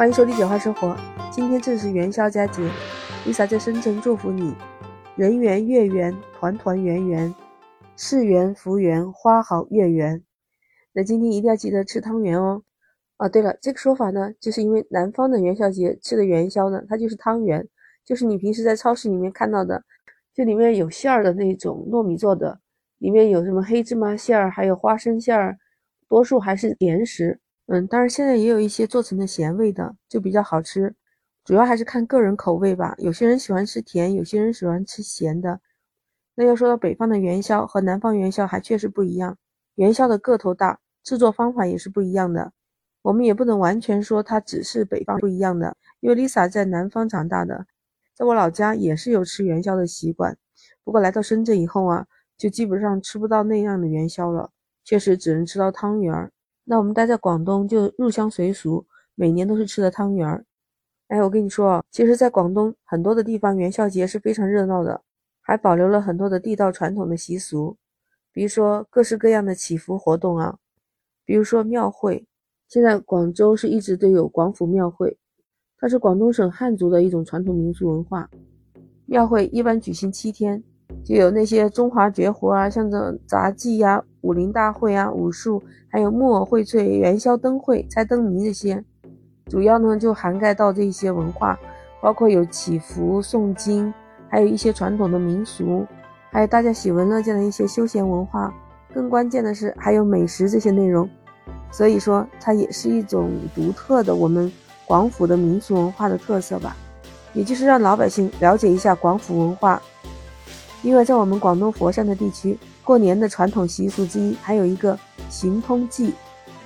欢迎收听《简化生活》。今天正是元宵佳节，Lisa 在深圳祝福你，人圆月圆，团团圆圆，事圆福圆，花好月圆。那今天一定要记得吃汤圆哦。啊，对了，这个说法呢，就是因为南方的元宵节吃的元宵呢，它就是汤圆，就是你平时在超市里面看到的，就里面有馅儿的那种糯米做的，里面有什么黑芝麻馅儿，还有花生馅儿，多数还是甜食。嗯，当然现在也有一些做成的咸味的，就比较好吃。主要还是看个人口味吧。有些人喜欢吃甜，有些人喜欢吃咸的。那要说到北方的元宵和南方元宵还确实不一样，元宵的个头大，制作方法也是不一样的。我们也不能完全说它只是北方不一样的，因为 Lisa 在南方长大的，在我老家也是有吃元宵的习惯。不过来到深圳以后啊，就基本上吃不到那样的元宵了，确实只能吃到汤圆儿。那我们待在广东就入乡随俗，每年都是吃的汤圆儿。哎，我跟你说啊，其实，在广东很多的地方元宵节是非常热闹的，还保留了很多的地道传统的习俗，比如说各式各样的祈福活动啊，比如说庙会。现在广州是一直都有广府庙会，它是广东省汉族的一种传统民俗文化。庙会一般举行七天。就有那些中华绝活啊，像这杂技呀、武林大会啊、武术，还有木偶荟萃、元宵灯会、猜灯谜这些，主要呢就涵盖到这些文化，包括有祈福、诵经，还有一些传统的民俗，还有大家喜闻乐见的一些休闲文化。更关键的是还有美食这些内容，所以说它也是一种独特的我们广府的民俗文化的特色吧，也就是让老百姓了解一下广府文化。因为在我们广东佛山的地区，过年的传统习俗之一还有一个行通祭，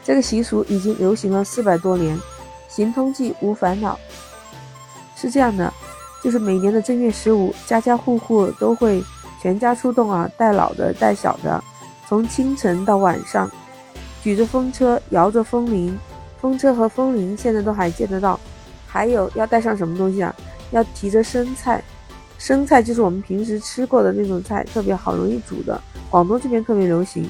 这个习俗已经流行了四百多年。行通祭无烦恼，是这样的，就是每年的正月十五，家家户户都会全家出动啊，带老的带小的，从清晨到晚上，举着风车，摇着风铃，风车和风铃现在都还见得到。还有要带上什么东西啊？要提着生菜。生菜就是我们平时吃过的那种菜，特别好容易煮的，广东这边特别流行。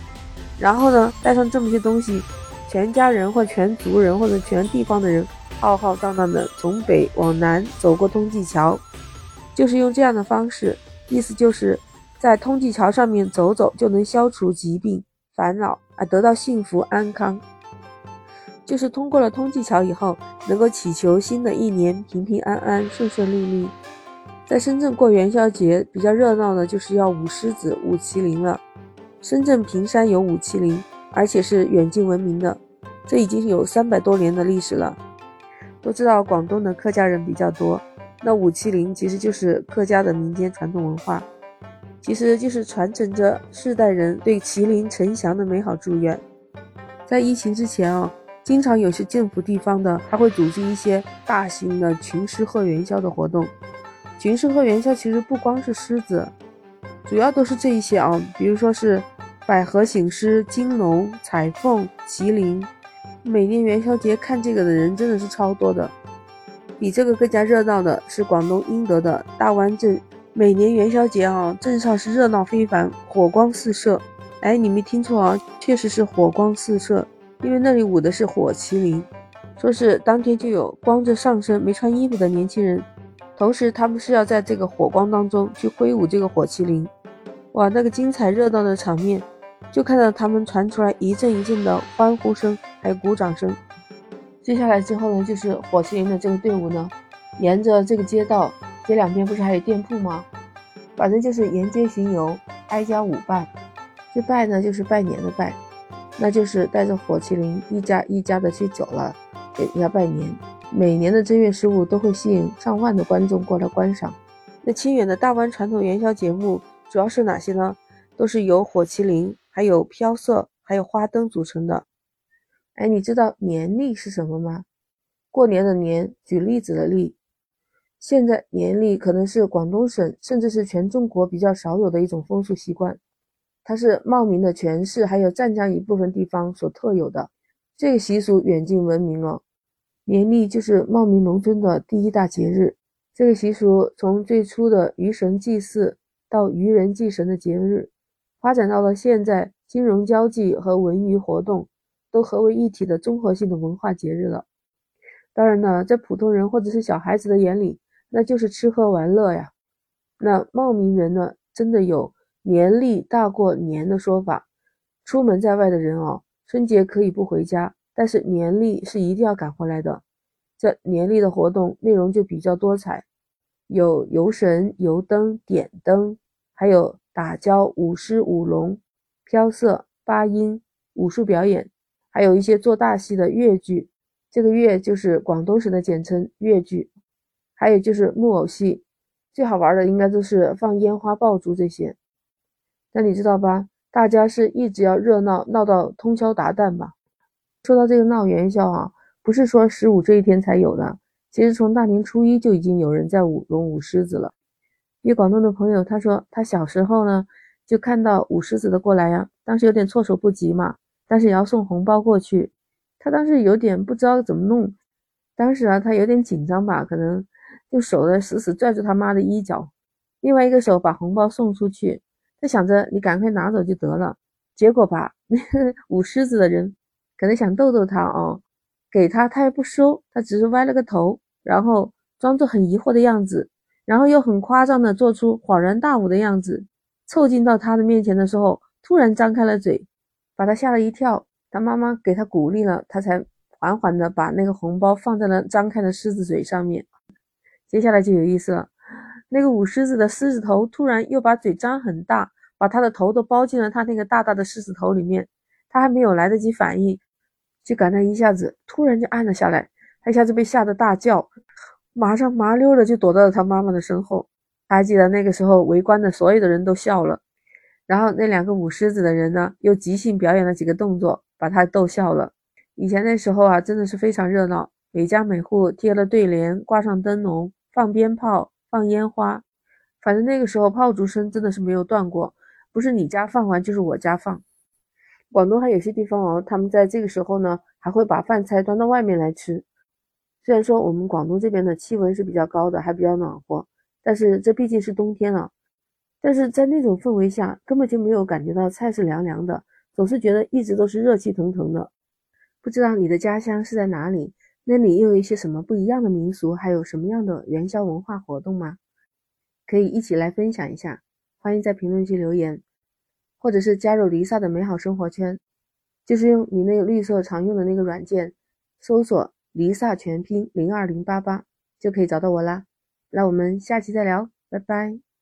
然后呢，带上这么些东西，全家人或全族人或者全地方的人，浩浩荡荡的从北往南走过通济桥，就是用这样的方式，意思就是在通济桥上面走走就能消除疾病烦恼啊，得到幸福安康。就是通过了通济桥以后，能够祈求新的一年平平安安、顺顺利利。在深圳过元宵节比较热闹的，就是要舞狮子、舞麒麟了。深圳平山有舞麒麟，而且是远近闻名的，这已经有三百多年的历史了。都知道广东的客家人比较多，那舞麒麟其实就是客家的民间传统文化，其实就是传承着世代人对麒麟呈祥的美好祝愿。在疫情之前啊，经常有些政府地方的，还会组织一些大型的群狮贺元宵的活动。群狮和元宵其实不光是狮子，主要都是这一些啊，比如说是百合醒狮、金龙、彩凤、麒麟。每年元宵节看这个的人真的是超多的。比这个更加热闹的是广东英德的大湾镇，每年元宵节啊，镇上是热闹非凡，火光四射。哎，你没听错啊，确实是火光四射，因为那里舞的是火麒麟，说是当天就有光着上身没穿衣服的年轻人。同时，他们是要在这个火光当中去挥舞这个火麒麟，哇，那个精彩热闹的场面，就看到他们传出来一阵一阵的欢呼声，还有鼓掌声。接下来之后呢，就是火麒麟的这个队伍呢，沿着这个街道，街两边不是还有店铺吗？反正就是沿街行游，挨家舞拜。这拜呢，就是拜年的拜，那就是带着火麒麟一家一家的去走了，给人家拜年。每年的正月十五都会吸引上万的观众过来观赏。那清远的大湾传统元宵节目主要是哪些呢？都是由火麒麟、还有飘色、还有花灯组成的。哎，你知道年历是什么吗？过年的年，举例子的例。现在年历可能是广东省，甚至是全中国比较少有的一种风俗习惯。它是茂名的全市还有湛江一部分地方所特有的。这个习俗远近闻名哦。年历就是茂名农村的第一大节日。这个习俗从最初的鱼神祭祀到渔人祭神的节日，发展到了现在金融交际和文娱活动都合为一体的综合性的文化节日了。当然呢，在普通人或者是小孩子的眼里，那就是吃喝玩乐呀。那茂名人呢，真的有年历大过年的说法。出门在外的人哦，春节可以不回家，但是年历是一定要赶回来的。这年历的活动内容就比较多彩，有游神、游灯、点灯，还有打醮、舞狮、舞龙、飘色、八音、武术表演，还有一些做大戏的越剧。这个越就是广东省的简称越剧，还有就是木偶戏。最好玩的应该都是放烟花爆竹这些。那你知道吧？大家是一直要热闹闹到通宵达旦吧？说到这个闹元宵啊，不是说十五这一天才有的，其实从大年初一就已经有人在舞龙舞狮子了。一广东的朋友他说，他小时候呢就看到舞狮子的过来呀，当时有点措手不及嘛，但是也要送红包过去，他当时有点不知道怎么弄，当时啊他有点紧张吧，可能用手呢死死拽住他妈的衣角，另外一个手把红包送出去。他想着你赶快拿走就得了，结果吧，那 舞狮子的人可能想逗逗他哦，给他他也不收，他只是歪了个头，然后装作很疑惑的样子，然后又很夸张的做出恍然大悟的样子，凑近到他的面前的时候，突然张开了嘴，把他吓了一跳。他妈妈给他鼓励了，他才缓缓的把那个红包放在了张开的狮子嘴上面。接下来就有意思了，那个舞狮子的狮子头突然又把嘴张很大。把他的头都包进了他那个大大的狮子头里面，他还没有来得及反应，就感到一下子突然就暗了下来，他一下子被吓得大叫，马上麻溜的就躲到了他妈妈的身后。他还记得那个时候围观的所有的人都笑了，然后那两个舞狮子的人呢又即兴表演了几个动作，把他逗笑了。以前那时候啊，真的是非常热闹，每家每户贴了对联，挂上灯笼，放鞭炮，放烟花，反正那个时候炮竹声真的是没有断过。不是你家放完就是我家放。广东还有些地方哦，他们在这个时候呢，还会把饭菜端到外面来吃。虽然说我们广东这边的气温是比较高的，还比较暖和，但是这毕竟是冬天了。但是在那种氛围下，根本就没有感觉到菜是凉凉的，总是觉得一直都是热气腾腾的。不知道你的家乡是在哪里？那里又有一些什么不一样的民俗，还有什么样的元宵文化活动吗？可以一起来分享一下。欢迎在评论区留言，或者是加入黎萨的美好生活圈，就是用你那个绿色常用的那个软件，搜索“黎萨全拼零二零八八”就可以找到我啦。那我们下期再聊，拜拜。